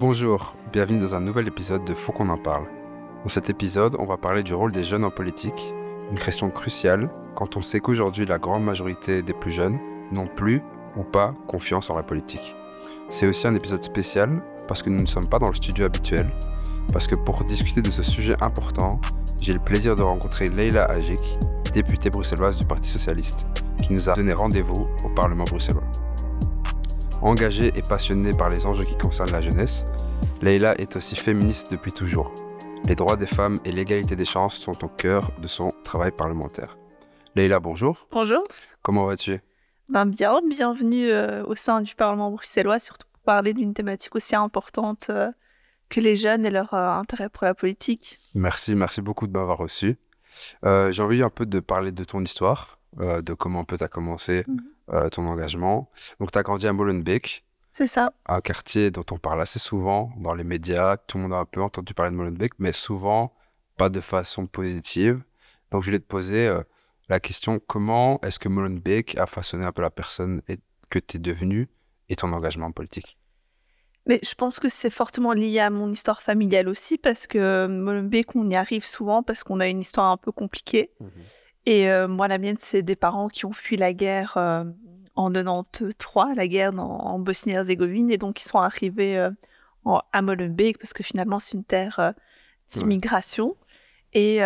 Bonjour, bienvenue dans un nouvel épisode de Faut qu'on en parle. Dans cet épisode, on va parler du rôle des jeunes en politique, une question cruciale quand on sait qu'aujourd'hui la grande majorité des plus jeunes n'ont plus ou pas confiance en la politique. C'est aussi un épisode spécial parce que nous ne sommes pas dans le studio habituel, parce que pour discuter de ce sujet important, j'ai le plaisir de rencontrer Leila Ajik, députée bruxelloise du Parti socialiste, qui nous a donné rendez-vous au Parlement bruxellois. Engagée et passionnée par les enjeux qui concernent la jeunesse, Leila est aussi féministe depuis toujours. Les droits des femmes et l'égalité des chances sont au cœur de son travail parlementaire. Leila, bonjour. Bonjour. Comment vas-tu? Ben Bien, bienvenue euh, au sein du Parlement bruxellois, surtout pour parler d'une thématique aussi importante euh, que les jeunes et leur euh, intérêt pour la politique. Merci, merci beaucoup de m'avoir reçu. J'ai envie un peu de parler de ton histoire, de comment peut tu commencé mhm. Euh, ton engagement. Donc, tu as grandi à Molenbeek. C'est ça. Un quartier dont on parle assez souvent dans les médias. Tout le monde a un peu entendu parler de Molenbeek, mais souvent pas de façon positive. Donc, je voulais te poser euh, la question comment est-ce que Molenbeek a façonné un peu la personne que tu es devenue et ton engagement politique? Mais je pense que c'est fortement lié à mon histoire familiale aussi, parce que Molenbeek, on y arrive souvent parce qu'on a une histoire un peu compliquée. Mmh et euh, moi, la mienne, c'est des parents qui ont fui la guerre euh, en 93, la guerre en Bosnie-Herzégovine, et donc ils sont arrivés euh, à Molenbeek parce que finalement, c'est une terre d'immigration. Et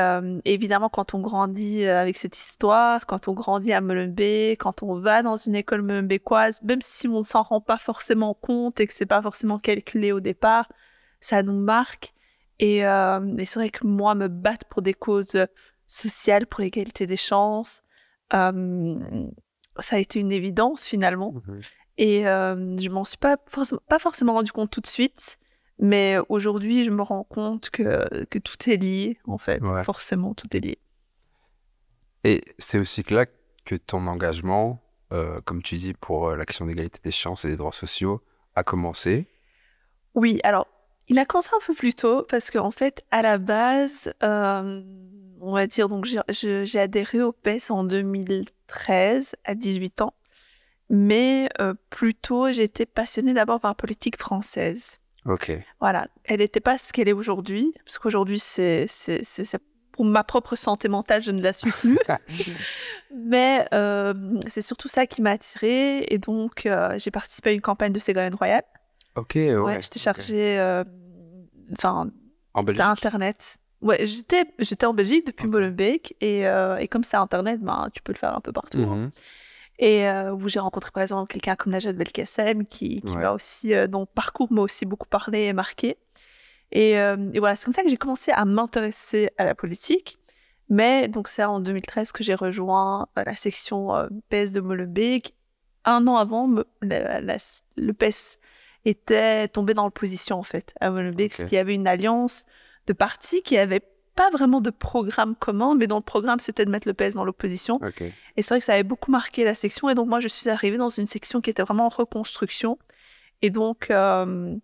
évidemment, quand on grandit avec cette histoire, quand on grandit à Molenbeek, quand on va dans une école molenbeekoise, même si on ne s'en rend pas forcément compte et que c'est pas forcément calculé au départ, ça nous marque. Et, et c'est vrai que moi, me battre pour des causes sociale pour l'égalité des chances. ça a été une évidence finalement. Mmh Et je m'en suis pas, pas forcément rendu compte tout de suite. Mais aujourd'hui, je me rends compte que, que tout est lié, en fait. Forcément, tout est lié. Et c'est aussi que là que ton engagement, euh, comme tu dis, pour euh, la question d'égalité des chances et des droits sociaux, a commencé. Oui, alors, il a commencé un peu plus tôt parce qu'en fait, à la base, on va dire, donc j'ai adhéré au PES en 2013, à 18 ans. Mais euh, plutôt, j'étais passionnée d'abord par la politique française. Ok. Voilà. Elle n'était pas ce qu'elle est aujourd'hui, parce qu'aujourd'hui, c'est pour ma propre santé mentale, je ne la suis plus. Mais euh, c'est surtout ça qui m'a attirée. Et donc, euh, j'ai participé à une campagne de Ségolène Royal. Ok, ouais. ouais j'étais chargée. Enfin, c'était Internet. Ouais, j'étais, j'étais en Belgique depuis Molenbeek et, euh, et comme c'est Internet, ben, tu peux le faire un peu partout. Hein. Mhm. Et euh, où j'ai rencontré par exemple quelqu'un comme Najat Belkacem qui, qui m'a aussi, euh, dont parcours m'a aussi beaucoup parlé et marqué. Et, et voilà, c'est comme ça que j'ai commencé à m'intéresser à la politique. Mais donc c'est en 2013 que j'ai rejoint la section PS de Molenbeek. Un an avant, le PS était tombé dans l'opposition en fait à Molenbeek, okay. parce qu'il y avait une alliance de partis qui n'avaient pas vraiment de programme commun, mais dont le programme c'était de mettre le PS dans l'opposition. Et c'est vrai que ça avait beaucoup marqué la section. Et donc moi, je suis arrivée dans une section qui était vraiment en reconstruction. Et donc, euh,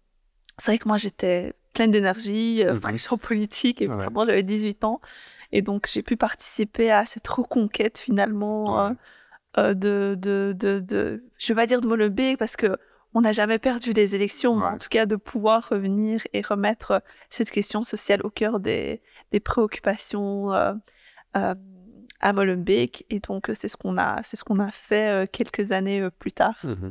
c'est vrai que moi, j'étais pleine d'énergie, euh, mmh. politique, et vraiment, j'avais 18 ans. Et donc, j'ai pu participer à cette reconquête finalement euh, euh, de, de, de, de, je vais pas dire de Molenbeek parce que on n'a jamais perdu les élections, en tout cas de pouvoir revenir et remettre cette question sociale au cœur des, préoccupations euh, euh, à Molenbeek. Et donc, c'est ce qu'on a, c'est ce qu'on a fait euh, quelques années plus tard. Mmh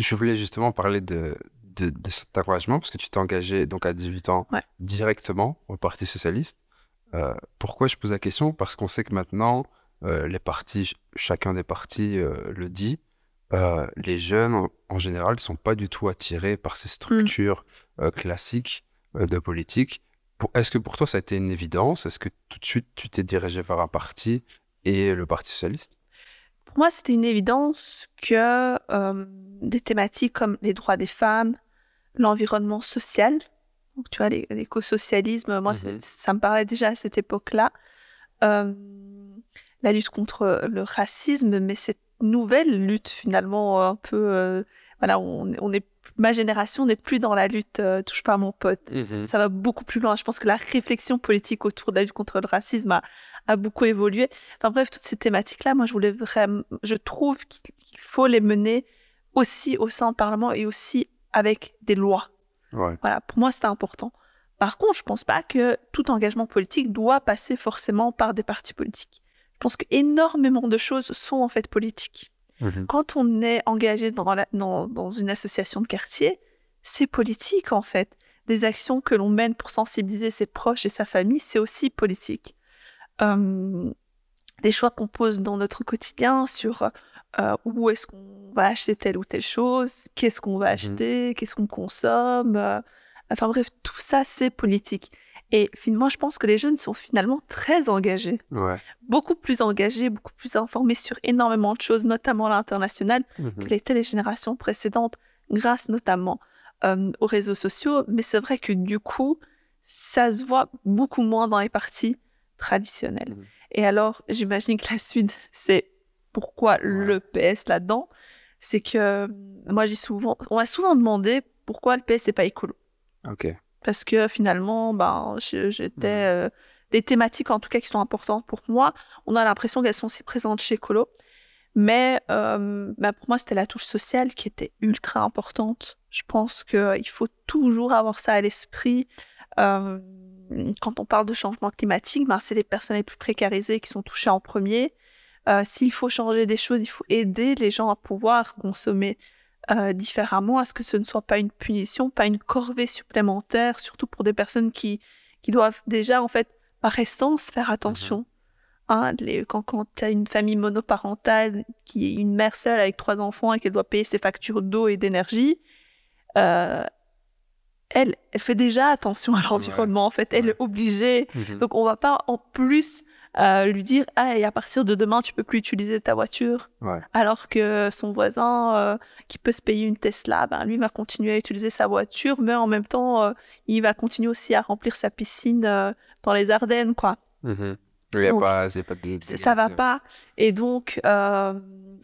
je voulais justement parler de, de, cet encouragement parce que tu t'es engagé donc à 18 ans directement au Parti socialiste. pourquoi je pose la question? Parce qu'on sait que maintenant, les partis, chacun des partis le dit, euh, les jeunes, en, général, ne sont pas du tout attirés par ces mmh. structures euh, classiques euh, de politique. Est-ce que pour toi, ça a été une évidence? Est-ce que tout de suite, tu t'es dirigé vers un parti et le Parti socialiste? Pour moi, c'était une évidence que des thématiques comme les droits des femmes, l'environnement social, donc tu vois, l'écosocialisme, moi, mmh ça me parlait déjà à cette époque-là. la lutte contre le racisme, mais c'est nouvelle lutte finalement un peu euh, voilà on, on, est ma génération n'est plus dans la lutte euh, touche pas à mon pote mhm. ça va beaucoup plus loin je pense que la réflexion politique autour de la lutte contre le racisme a, a beaucoup évolué enfin bref toutes ces thématiques là moi je voulais vraiment je trouve qu'il faut les mener aussi au sein du parlement et aussi avec des lois Voilà, pour moi, c'est important. Par contre, je pense pas que tout engagement politique doit passer forcément par des partis politiques. Je pense qu'énormément de choses sont en fait politiques. Mhm. Quand on est engagé dans, dans, une association de quartier, c'est politique en fait. Des actions que l'on mène pour sensibiliser ses proches et sa famille, c'est aussi politique. Hum, des choix qu'on pose dans notre quotidien sur euh, où est-ce qu'on va acheter telle ou telle chose, qu'est-ce qu'on va mhm. acheter, qu'est-ce qu'on consomme. Euh, enfin bref, tout ça, c'est politique. Et finalement, je pense que les jeunes sont finalement très engagés. Beaucoup plus engagés, beaucoup plus informés sur énormément de choses, notamment à l'international, mhm. que les télégénérations précédentes, grâce notamment euh, aux réseaux sociaux. Mais c'est vrai que du coup, ça se voit beaucoup moins dans les partis traditionnels. Mhm. Et alors, j'imagine que la suite, c'est pourquoi le PS là-dedans? C'est que moi, j'ai souvent, on m'a souvent demandé pourquoi le PS n'est pas écolo. Ok. Parce que finalement, ben, j'étais. Mmh. Euh, les thématiques, en tout cas, qui sont importantes pour moi, on a l'impression qu'elles sont aussi présentes chez Colo. Mais euh, ben, pour moi, c'était la touche sociale qui était ultra importante. Je pense qu'il faut toujours avoir ça à l'esprit. Euh, quand on parle de changement climatique, ben, c'est les personnes les plus précarisées qui sont touchées en premier. S'il faut changer des choses, il faut aider les gens à pouvoir consommer euh, différemment, à ce que ce ne soit pas une punition, pas une corvée supplémentaire, surtout pour des personnes qui, qui doivent déjà, en fait, par essence, faire attention. Mhm. Hein, quand quand tu as une famille monoparentale qui est une mère seule avec trois enfants et qu'elle doit payer ses factures d'eau et d'énergie, euh, elle, elle fait déjà attention à l'environnement, en fait. Elle est obligée. Mhm. Donc, on va pas en plus lui dire ah, et à partir de demain tu peux plus utiliser ta voiture. Alors que son voisin euh, qui peut se payer une Tesla ben, lui va continuer à utiliser sa voiture mais en même temps euh, il va continuer aussi à remplir sa piscine euh, dans les Ardennes quoi. Il y a pas, pas de... ça va pas. Et donc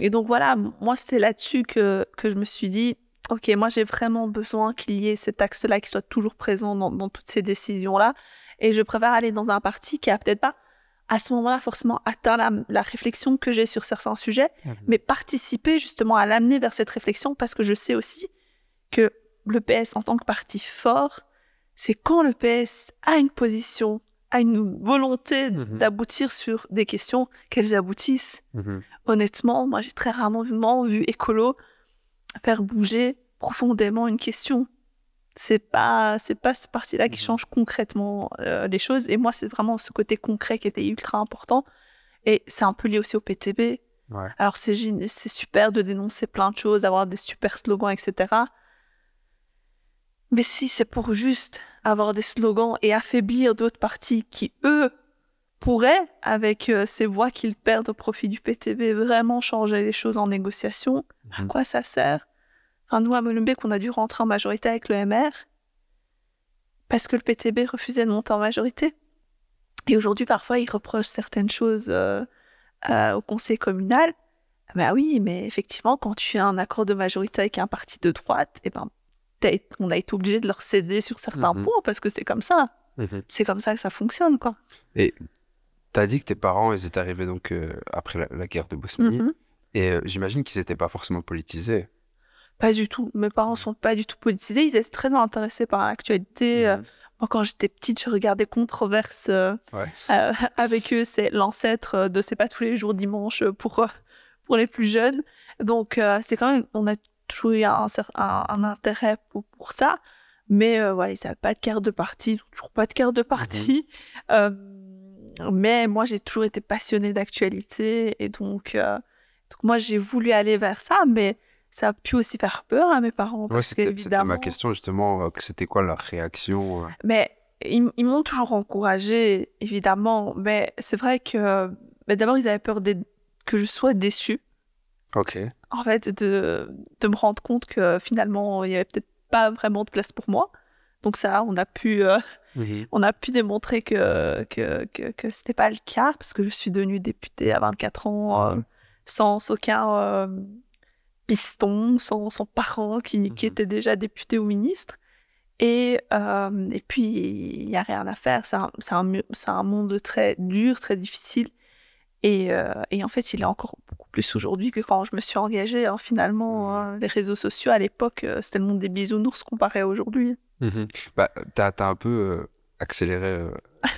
et donc voilà moi c'était là-dessus que, que je me suis dit ok moi j'ai vraiment besoin qu'il y ait cet axe là qui soit toujours présent dans, dans toutes ces décisions là et je préfère aller dans un parti qui a peut-être pas à ce moment-là forcément atteindre la, réflexion que j'ai sur certains sujets, mhm. mais participer justement à l'amener vers cette réflexion parce que je sais aussi que le PS en tant que parti fort, c'est quand le PS a une position, a une volonté mhm. d'aboutir sur des questions, qu'elles aboutissent. Mhm. Honnêtement, moi j'ai très rarement vu écolo faire bouger profondément une question c'est pas c'est pas ce parti-là qui mmh change concrètement euh, les choses. Et moi c'est vraiment ce côté concret qui était ultra important. Et c'est un peu lié aussi au PTB alors c'est c'est super de dénoncer plein de choses d'avoir des super slogans etc mais si c'est pour juste avoir des slogans et affaiblir d'autres partis qui eux pourraient avec euh, ces voix qu'ils perdent au profit du PTB vraiment changer les choses en négociation à mmh quoi ça sert? Un nous, à Molenbeek, on a dû rentrer en majorité avec le MR parce que le PTB refusait de monter en majorité. Et aujourd'hui, parfois, ils reprochent certaines choses euh, euh, au conseil communal. Bah oui, mais effectivement, quand tu as un accord de majorité avec un parti de droite, eh ben, on a été obligé de leur céder sur certains mhm. points parce que c'est comme ça. Mhm. C'est comme ça que ça fonctionne, quoi. Et tu as dit que tes parents, ils étaient arrivés donc euh, après la, guerre de Bosnie. Mhm. Et j'imagine qu'ils n'étaient pas forcément politisés. Pas du tout. Mes parents sont pas du tout politisés. Ils étaient très intéressés par l'actualité. Euh, mhm. Moi, quand j'étais petite, je regardais Controverse euh, euh, avec eux. C'est l'ancêtre de C'est pas tous les jours dimanche pour, pour les plus jeunes. Donc, c'est quand même, on a toujours eu un, un, intérêt pour, pour, ça. Mais voilà, ils n'avaient pas de carte de parti, toujours pas de carte de mhm. parti. mais moi, j'ai toujours été passionnée d'actualité. Et donc, donc moi, j'ai voulu aller vers ça. Mais ça a pu aussi faire peur à mes parents. Ouais, c'était ma question justement, euh, c'était quoi leur réaction euh? Mais ils, m'ont toujours encouragé, évidemment, mais c'est vrai que d'abord ils avaient peur que je sois déçue. Ok. En fait, de, de me rendre compte que finalement il n'y avait peut-être pas vraiment de place pour moi. Donc ça, on a pu, euh, mmh on a pu démontrer que que, que, que c'était pas le cas parce que je suis devenue députée à 24 ans mmh sans aucun piston, son, son parent qui, qui, mhm. était déjà député ou ministre. Et, euh, et puis, il n'y a rien à faire. C'est un, un, un, monde très dur, très difficile. Et, euh, et, en fait, il est encore beaucoup plus aujourd'hui que quand je me suis engagée. Hein. Finalement, mhm. hein, les réseaux sociaux, à l'époque, euh, c'était le monde des bisounours comparé à aujourd'hui. Mhm. Bah, tu as, un peu accéléré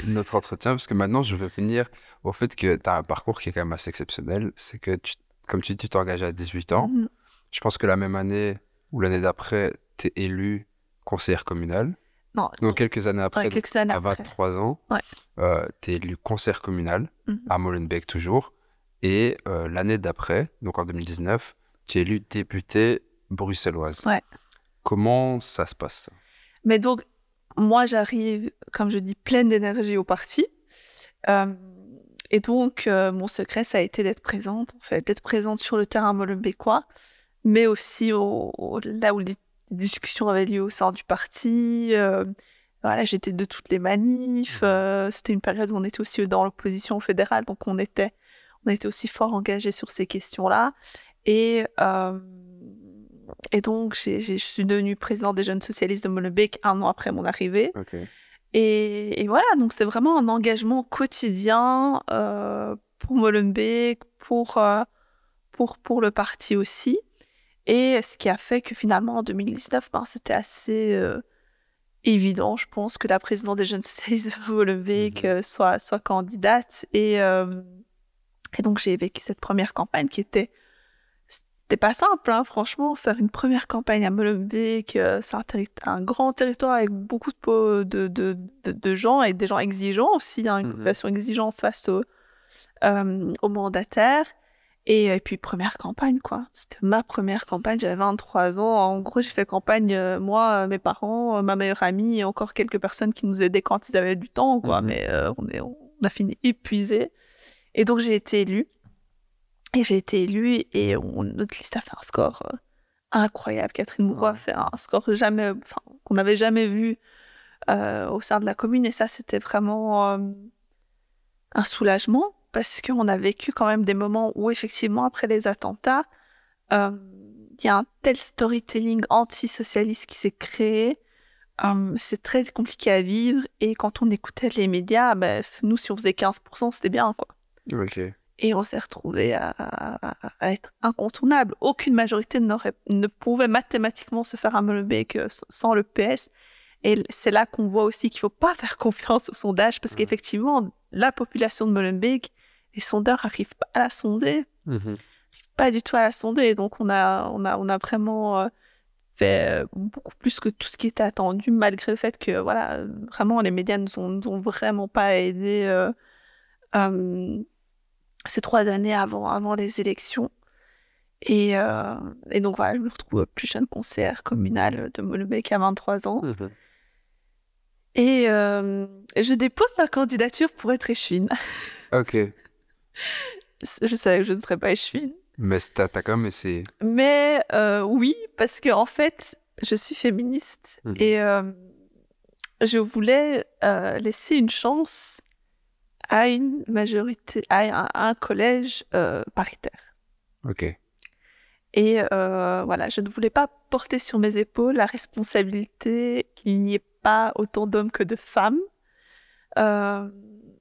notre entretien parce que maintenant, je veux finir au fait que tu as un parcours qui est quand même assez exceptionnel. C'est que, tu, comme tu dis, tu t'engages à 18 ans. Mhm. Je pense que la même année ou l'année d'après, tu es élu conseillère communale. Non. Donc, quelques années après, à 23 ans, tu es élu conseillère communale mhm. à Molenbeek toujours. Et euh, l'année d'après, donc en 2019, tu es élu député bruxelloise. Ouais. Comment ça se passe Mais donc, moi, j'arrive, comme je dis, pleine d'énergie au parti. Euh, et donc, euh, mon secret, ça a été d'être présente, en fait, d'être présente sur le terrain molenbeekois, mais aussi au, là où les discussions avaient lieu au sein du parti. voilà, j'étais de toutes les manifs. Mmh. C'était une période où on était aussi dans l'opposition fédérale, donc on était on été aussi fort engagé sur ces questions-là. Et, euh, et donc, je suis devenue présidente des jeunes socialistes de Molenbeek un an après mon arrivée. Et, voilà, donc c'est vraiment un engagement quotidien euh, pour Molenbeek, pour, euh, pour, pour le parti aussi. Et ce qui a fait que finalement, en 2019, ben, c'était assez évident, je pense, que la présidente des jeunes socialistes de Molenbeek mhm. soit, soit candidate. Et et donc j'ai vécu cette première campagne qui était c'était pas simple, hein, franchement, faire une première campagne à Molenbeek, euh, c'est un, grand territoire avec beaucoup de, de, de, de, gens et des gens exigeants aussi, hein, une mmh population exigeante face au, euh, aux mandataires. Et, puis première campagne, quoi. C'était ma première campagne, j'avais 23 ans. En gros, j'ai fait campagne, euh, moi, mes parents, ma meilleure amie et encore quelques personnes qui nous aidaient quand ils avaient du temps, quoi. Mmh Mais on, est, on a fini épuisés. Et donc j'ai été élue. Et j'ai été élue et notre liste a fait un score euh, incroyable. Catherine Bourreau a fait un score jamais, qu'on n'avait jamais vu euh, au sein de la commune. Et ça, c'était vraiment euh, un soulagement parce qu'on a vécu quand même des moments où, effectivement, après les attentats, il y a un tel storytelling anti-socialiste qui s'est créé. c'est très compliqué à vivre et quand on écoutait les médias, bah, nous, si on faisait 15%, c'était bien, quoi. Et on s'est retrouvé à, être incontournable. Aucune majorité ne pouvait mathématiquement se faire à Molenbeek sans le PS. Et c'est là qu'on voit aussi qu'il ne faut pas faire confiance aux sondages parce mmh. qu'effectivement, la population de Molenbeek, les sondeurs n'arrivent pas à la sonder. Mmh pas du tout à la sonder. Donc on a, on a, on a vraiment euh, fait euh, beaucoup plus que tout ce qui était attendu, malgré le fait que voilà, vraiment les médias ne nous ont, vraiment pas aidés. Euh, ces trois années avant, avant les élections. Et, euh, et donc voilà, je me retrouve plus jeune conseillère communale de Molenbeek à 23 ans. Mmh et euh, je dépose ma candidature pour être échevine. Ok. je savais que je ne serais pas échevine. Mais t'as quand même essayé. Mais euh, oui, parce que en fait, je suis féministe mmh et je voulais laisser une chance à une majorité, à un, collège euh, paritaire. Ok. Et euh, voilà, je ne voulais pas porter sur mes épaules la responsabilité qu'il n'y ait pas autant d'hommes que de femmes. Euh,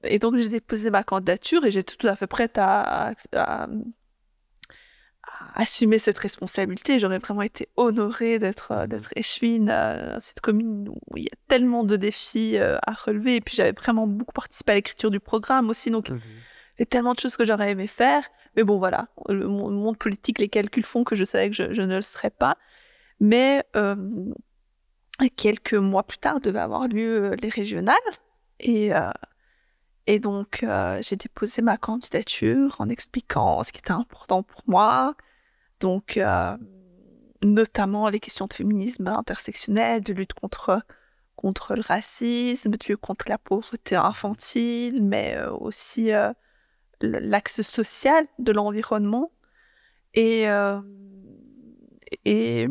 et donc j'ai déposé ma candidature et j'étais tout à fait prête à, assumer cette responsabilité. J'aurais vraiment été honorée d'être euh, d'être échevine à cette commune où il y a tellement de défis euh, à relever. Et puis j'avais vraiment beaucoup participé à l'écriture du programme aussi, donc mmh il y a tellement de choses que j'aurais aimé faire. Mais bon, voilà, le monde politique, les calculs font que je savais que je, ne le serais pas. Mais euh, quelques mois plus tard, devaient avoir lieu les régionales. Et et donc, j'ai déposé ma candidature en expliquant ce qui était important pour moi. Donc, notamment les questions de féminisme intersectionnel, de lutte contre, contre le racisme, de lutte contre la pauvreté infantile, mais aussi l'axe social de l'environnement. Et, et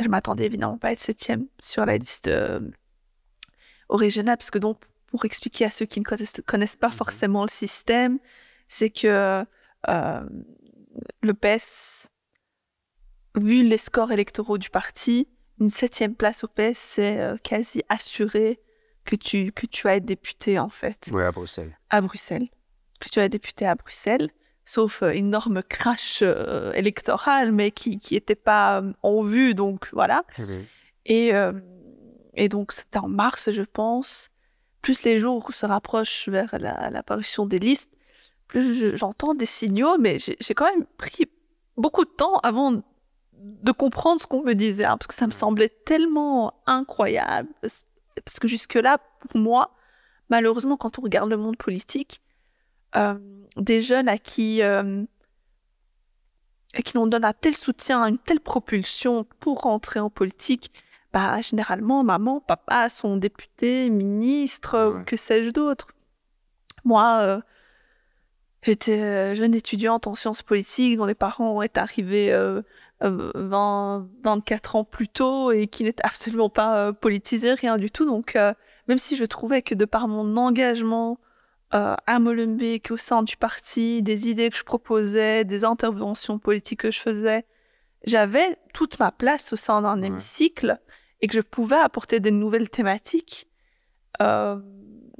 je m'attendais évidemment pas à être septième sur la liste originale, parce que donc, pour expliquer à ceux qui ne connaissent, pas mmh forcément le système, c'est que euh, le PS, vu les scores électoraux du parti, une septième place au PS, c'est euh, quasi assuré que tu, que tu vas être député, en fait. Oui, à Bruxelles. À Bruxelles. Que tu vas être député à Bruxelles, sauf euh, énorme crash électoral, mais qui n'était pas en vue, donc voilà. Mmh et et donc, c'était en mars, je pense. Plus les jours se rapprochent vers l'apparition des listes, plus j'entends des signaux, mais j'ai quand même pris beaucoup de temps avant de comprendre ce qu'on me disait, hein, parce que ça me semblait tellement incroyable. Parce que jusque-là, pour moi, malheureusement, quand on regarde le monde politique, euh, des jeunes à qui, euh, à qui l'on donne un tel soutien, une telle propulsion pour rentrer en politique, bah, généralement, maman, papa sont députés, ministres, que sais-je d'autre. Moi, euh, j'étais jeune étudiante en sciences politiques dont les parents étaient arrivés 20, 24 ans plus tôt et qui n'étaient absolument pas politisés, rien du tout. Donc, même si je trouvais que de par mon engagement euh, à Molenbeek, au sein du parti, des idées que je proposais, des interventions politiques que je faisais, j'avais toute ma place au sein d'un hémicycle et que je pouvais apporter des nouvelles thématiques, euh,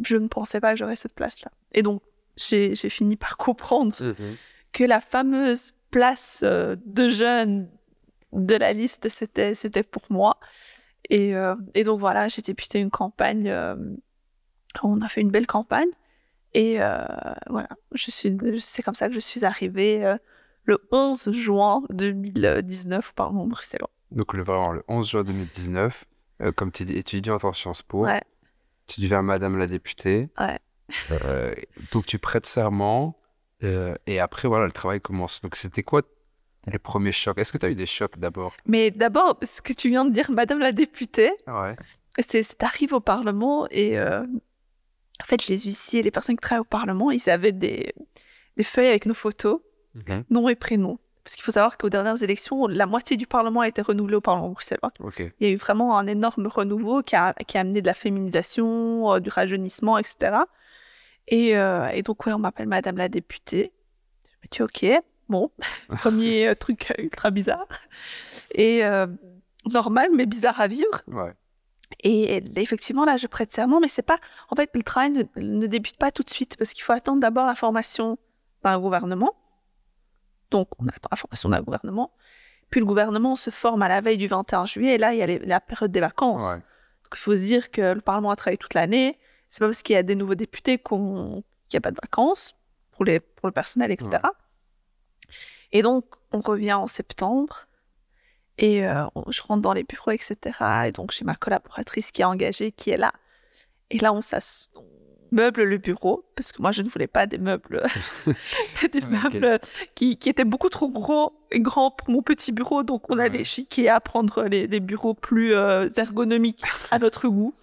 je ne pensais pas que j'aurais cette place-là. Et donc, j'ai fini par comprendre mmh que la fameuse place euh, de jeune de la liste, c'était pour moi. Et, euh, et donc voilà, j'ai débuté une campagne. Euh, on a fait une belle campagne. Et euh, voilà, je suis, c'est comme ça que je suis arrivée le 11 juin 2019 au Parlement bruxellois. Donc le, vraiment, le 11 juin 2019, comme tu es étudiante en Sciences Po, tu deviens Madame la députée. Ouais. donc tu prêtes serment. et après, voilà, le travail commence. Donc c'était quoi les premiers chocs? Est-ce que tu as eu des chocs d'abord? Mais d'abord, ce que tu viens de dire, Madame la députée, ouais. c'est arrivé au Parlement et euh, en fait, les huissiers, les personnes qui travaillent au Parlement, ils avaient des, des feuilles avec nos photos, mhm. nom et prénom. Parce qu'il faut savoir qu'aux dernières élections, la moitié du Parlement a été renouvelé au Parlement bruxellois. Il y a eu vraiment un énorme renouveau qui a, qui a amené de la féminisation, euh, du rajeunissement, etc. Et, euh, et donc, ouais, on m'appelle Madame la députée. Je me dis, OK. Bon, premier euh, truc ultra bizarre. Et euh, normal, mais bizarre à vivre. Et, effectivement, là, je prête serment, mais c'est pas. En fait, le travail ne, débute pas tout de suite parce qu'il faut attendre d'abord la formation d'un gouvernement. Donc, on attend la formation d'un gouvernement. Puis le gouvernement se forme à la veille du 21 juillet, et là, il y a la période des vacances. Donc, il faut se dire que le Parlement a travaillé toute l'année. C'est pas parce qu'il y a des nouveaux députés qu'il n'y a pas de vacances pour, les, pour le personnel, etc. Et donc, on revient en septembre et euh, je rentre dans les bureaux, etc. Et donc, j'ai ma collaboratrice qui est engagée, qui est là. Et là, on, meuble le bureau, parce que moi, je ne voulais pas des meubles, des meubles qui, qui, étaient beaucoup trop gros et grands pour mon petit bureau. Donc, on allait chez Ikea à prendre les, bureaux plus euh, ergonomiques à notre goût.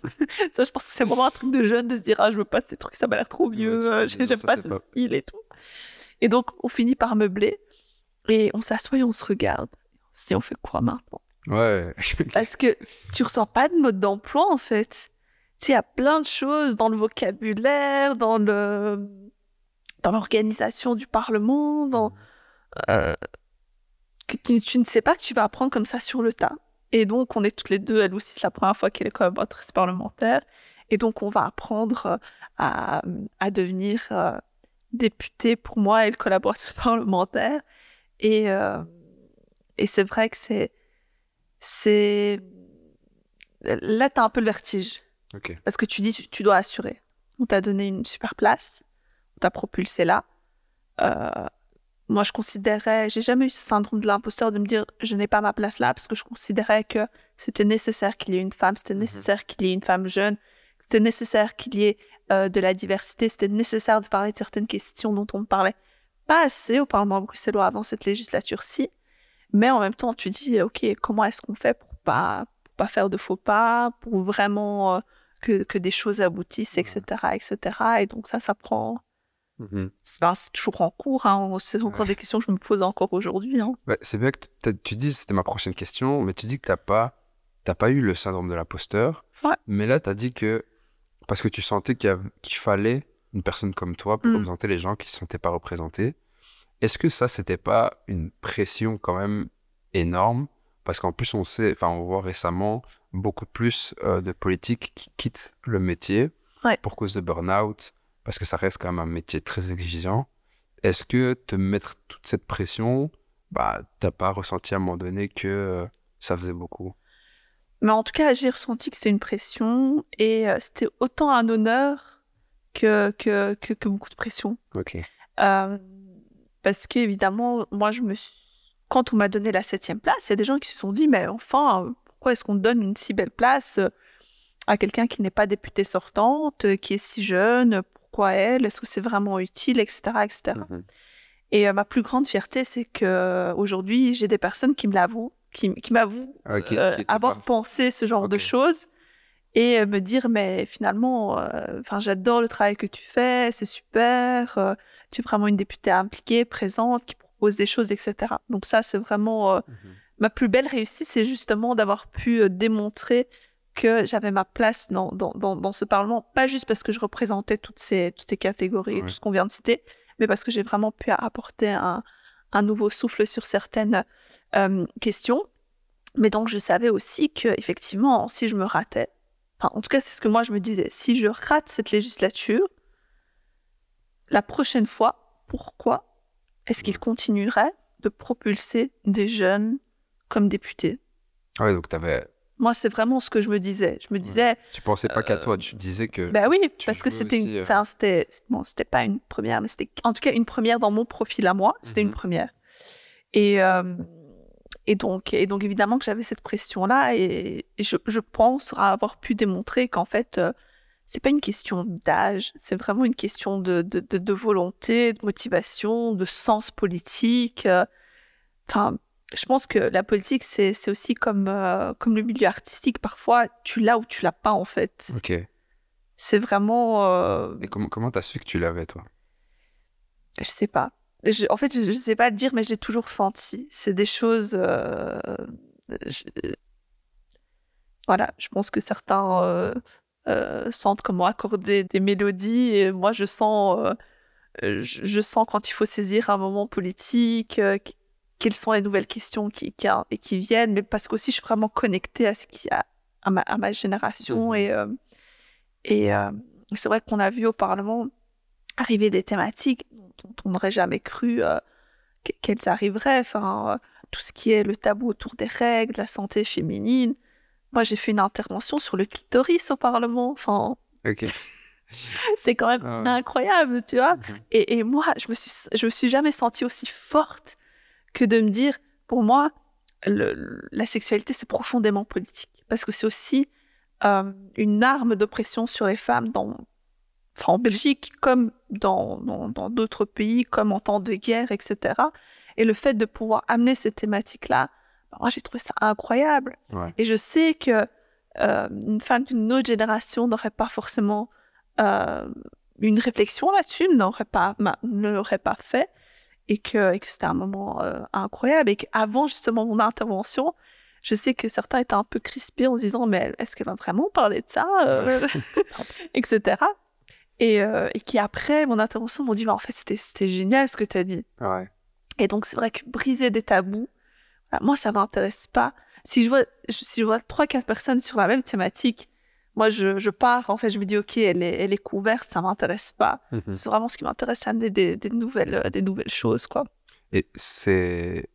ça, je pense que c'est vraiment un truc de jeune de se dire, ah, je veux pas ces trucs, ça m'a l'air trop vieux, euh, j'aime pas ce style et tout. Et donc, on finit par meubler. Et on s'assoit et on se regarde. Dit, on fait quoi maintenant? Ouais. Parce que tu ressens pas de mode d'emploi, en fait. Sais, il y a plein de choses dans le vocabulaire, dans le dans l'organisation du Parlement, dans euh, que tu, ne sais pas que tu vas apprendre comme ça sur le tas. Et donc, on est toutes les deux, elle aussi, c'est la première fois qu'elle est collaboratrice parlementaire. Et donc, on va apprendre euh, à, à devenir euh, députée pour moi et le collaboratrice parlementaire. Et, euh, et c'est vrai que c'est. c'est... Là, tu as un peu le vertige. Parce que tu dis, tu, dois assurer. On t'a donné une super place, on t'a propulsé là. Euh, moi, je considérais, j'ai jamais eu ce syndrome de l'imposteur de me dire, je n'ai pas ma place là, parce que je considérais que c'était nécessaire qu'il y ait une femme, c'était mhm. nécessaire qu'il y ait une femme jeune, c'était nécessaire qu'il y ait euh, de la diversité, c'était nécessaire de parler de certaines questions dont on parlait pas assez au Parlement bruxellois avant cette législature-ci. Mais en même temps, tu dis, OK, comment est-ce qu'on fait pour pas, pas faire de faux pas, pour vraiment euh, que, que, des choses aboutissent, etc., etc. Et donc ça, ça prend... Mmh c'est toujours en cours, hein. c'est encore des questions que je me pose encore aujourd'hui. Hein. c'est bien que tu dis, c'était ma prochaine question, mais tu dis que tu n'as pas, pas eu le syndrome de l'imposteur. Mais là, tu as dit que, parce que tu sentais qu'il fallait une personne comme toi pour mm. représenter les gens qui ne se sentaient pas représentés. Est-ce que ça, c'était pas une pression quand même énorme Parce qu'en plus, on sait, enfin, on voit récemment beaucoup plus euh, de politiques qui quittent le métier pour cause de burn-out, parce que ça reste quand même un métier très exigeant. Est-ce que te mettre toute cette pression, bah, t'as pas ressenti à un moment donné que euh, ça faisait beaucoup? Mais en tout cas, j'ai ressenti que c'était une pression et euh, c'était autant un honneur que, que, que, beaucoup de pression. Ok. Parce qu'évidemment, moi, je me quand on m'a donné la septième place, il y a des gens qui se sont dit, mais enfin, pourquoi est-ce qu'on donne une si belle place euh, à quelqu'un qui n'est pas députée sortante, qui est si jeune Pourquoi elle Est-ce que c'est vraiment utile, etc., etc. Et ma plus grande fierté, c'est que aujourd'hui, j'ai des personnes qui me l'avouent qui, qui m'avoue ah, euh, avoir pensé ce genre de choses et euh, me dire mais finalement euh, enfin j'adore le travail que tu fais c'est super tu es vraiment une députée impliquée présente qui propose des choses etc donc ça c'est vraiment mhm. ma plus belle réussite c'est justement d'avoir pu démontrer que j'avais ma place dans, dans, dans, ce Parlement, pas juste parce que je représentais toutes ces, toutes ces catégories, tout ce qu'on vient de citer, mais parce que j'ai vraiment pu apporter un, un nouveau souffle sur certaines euh, questions. Mais donc, je savais aussi que, effectivement, si je me ratais, en tout cas, c'est ce que moi je me disais, si je rate cette législature, la prochaine fois, pourquoi est-ce qu'il continuerait de propulser des jeunes comme députés? Ah oui, donc tu avais moi, c'est vraiment ce que je me disais. Je me disais. Tu pensais pas qu'à toi, tu disais que. Bah oui, parce que c'était une. Euh, enfin, c'était. Bon, c'était pas une première, mais c'était en tout cas une première dans mon profil à moi. C'était une mhm. première. Et, euh, et, donc, et donc, évidemment que j'avais cette pression-là. Et, je, je, pense avoir pu démontrer qu'en fait, euh, c'est pas une question d'âge. C'est vraiment une question de, de, de, de, volonté, de motivation, de sens politique. Enfin je pense que la politique, c'est aussi comme, euh, comme le milieu artistique. Parfois, tu l'as ou tu l'as pas, en fait. Ok. C'est vraiment. Euh... Et comment comment t'as su que tu l'avais, toi? Je sais pas. en fait, je, ne sais pas le dire, mais je l'ai toujours senti. C'est des choses. Euh, voilà, je pense que certains euh, sentent comment accorder des mélodies, et moi, je sens. Je, je, sens quand il faut saisir un moment politique, quelles sont les nouvelles questions qui, qui, qui viennent, mais parce qu'aussi je suis vraiment connectée à ce qui a à ma, à ma génération mmh et euh, et euh, c'est vrai qu'on a vu au Parlement arriver des thématiques dont on n'aurait jamais cru euh, qu'elles arriveraient. Enfin, tout ce qui est le tabou autour des règles, la santé féminine. Moi, j'ai fait une intervention sur le clitoris au Parlement. Enfin, c'est quand même ah incroyable, tu vois. Mmh et, et, moi, je me suis, je me suis jamais sentie aussi forte que de me dire, pour moi, la sexualité, c'est profondément politique. Parce que c'est aussi euh, une arme d'oppression sur les femmes dans, en Belgique, comme dans d'autres pays, comme en temps de guerre, etc. Et le fait de pouvoir amener ces thématiques-là, moi, j'ai trouvé ça incroyable. Et je sais que euh, une femme d'une autre génération n'aurait pas forcément euh, une réflexion là-dessus, n'aurait pas, ne l'aurait pas fait et que, que c'était un moment euh, incroyable et qu'avant justement mon intervention, je sais que certains étaient un peu crispés en se disant mais est-ce qu'elle va vraiment parler de ça etc. Et, euh, et qui après mon intervention m'ont dit mais en fait c'était génial ce que tu as dit. Et donc c'est vrai que briser des tabous, moi ça m'intéresse pas. Si je vois si je vois trois quatre personnes sur la même thématique moi, je, je, pars, en fait, je me dis, OK, elle est, elle est couverte, ça m'intéresse pas. Mhm. C'est vraiment ce qui m'intéresse, c'est amener des, des, nouvelles, euh, des nouvelles choses, quoi. Et c'est.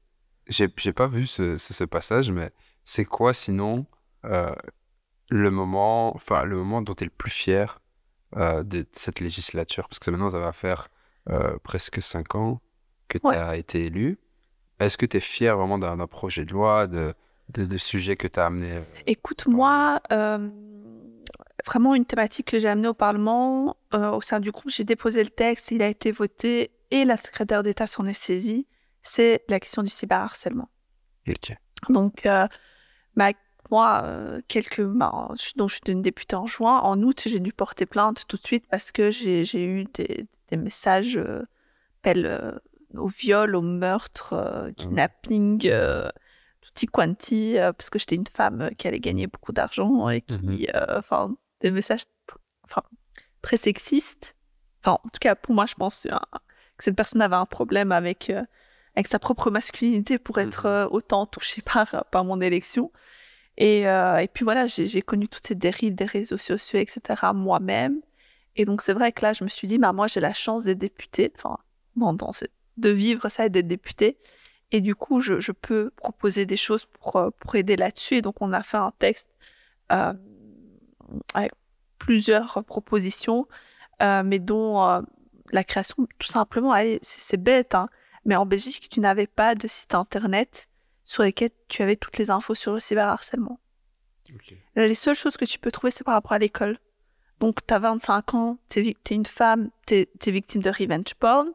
J'ai pas vu ce, ce, passage, mais c'est quoi sinon euh, le moment, enfin, le moment dont tu es le plus fier euh, de cette législature? Parce que maintenant, ça va faire presque cinq ans que tu as été élu. Est-ce que tu es fier vraiment d'un projet de loi, de, de, de sujets que tu as amené Écoute, moi vraiment une thématique que j'ai amenée au Parlement. Euh, au sein du groupe, j'ai déposé le texte, il a été voté et la secrétaire d'État s'en est saisie. C'est la question du cyberharcèlement. Donc, euh, bah, moi, euh, quelques, bah, donc je suis une députée en juin. En août, j'ai dû porter plainte tout de suite parce que j'ai eu des, des messages euh, au viol, au meurtre, ah kidnapping tutti quanti, parce que j'étais une femme qui allait gagner beaucoup d'argent et qui, mhm. enfin, des messages enfin, très sexistes. Enfin, en tout cas, pour moi, je pense que cette personne avait un problème avec, euh, avec sa propre masculinité pour être mhm. euh, autant touchée par, par mon élection. Et, euh, et puis voilà, j'ai connu toutes ces dérives des réseaux sociaux, etc., moi-même. Et donc, c'est vrai que là, je me suis dit, bah, moi, j'ai la chance d'être députée, enfin, dans, de vivre ça et d'être députée. Et du coup, je, je peux proposer des choses pour, euh, pour aider là-dessus. Et donc, on a fait un texte euh, avec plusieurs propositions, euh, mais dont euh, la création, tout simplement, c'est bête, hein, mais en Belgique, tu n'avais pas de site internet sur lesquels tu avais toutes les infos sur le cyberharcèlement. Les seules choses que tu peux trouver, c'est par rapport à l'école. Donc, tu as 25 ans, tu es, une femme, tu es, victime de revenge porn.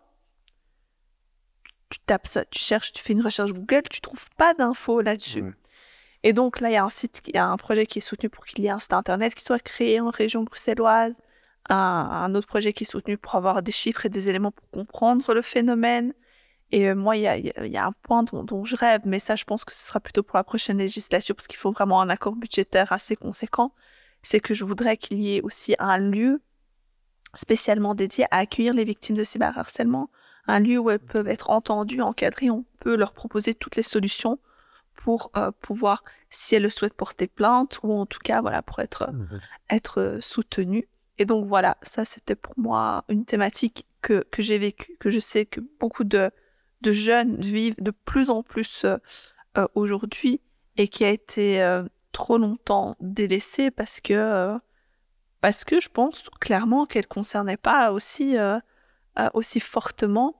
Tu tapes ça, tu cherches, tu fais une recherche Google, tu trouves pas d'infos là-dessus. Et donc, là, il y a un site, il y a un projet qui est soutenu pour qu'il y ait un site internet qui soit créé en région bruxelloise. Un, autre projet qui est soutenu pour avoir des chiffres et des éléments pour comprendre le phénomène. Et euh, moi, il y a, y a, un point dont, dont, je rêve, mais ça, je pense que ce sera plutôt pour la prochaine législature, parce qu'il faut vraiment un accord budgétaire assez conséquent c'est que je voudrais qu'il y ait aussi un lieu spécialement dédié à accueillir les victimes de cyberharcèlement, un lieu où elles peuvent être entendues, encadrées, on peut leur proposer toutes les solutions pour euh, pouvoir, si elles le souhaitent, porter plainte ou en tout cas, voilà, pour être, mmh être euh, soutenues. Et donc voilà, ça c'était pour moi une thématique que, que j'ai vécue, que je sais que beaucoup de, de jeunes vivent de plus en plus euh, aujourd'hui et qui a été trop longtemps délaissée parce que, euh, parce que je pense clairement qu'elle ne concernait pas aussi, euh, euh, aussi fortement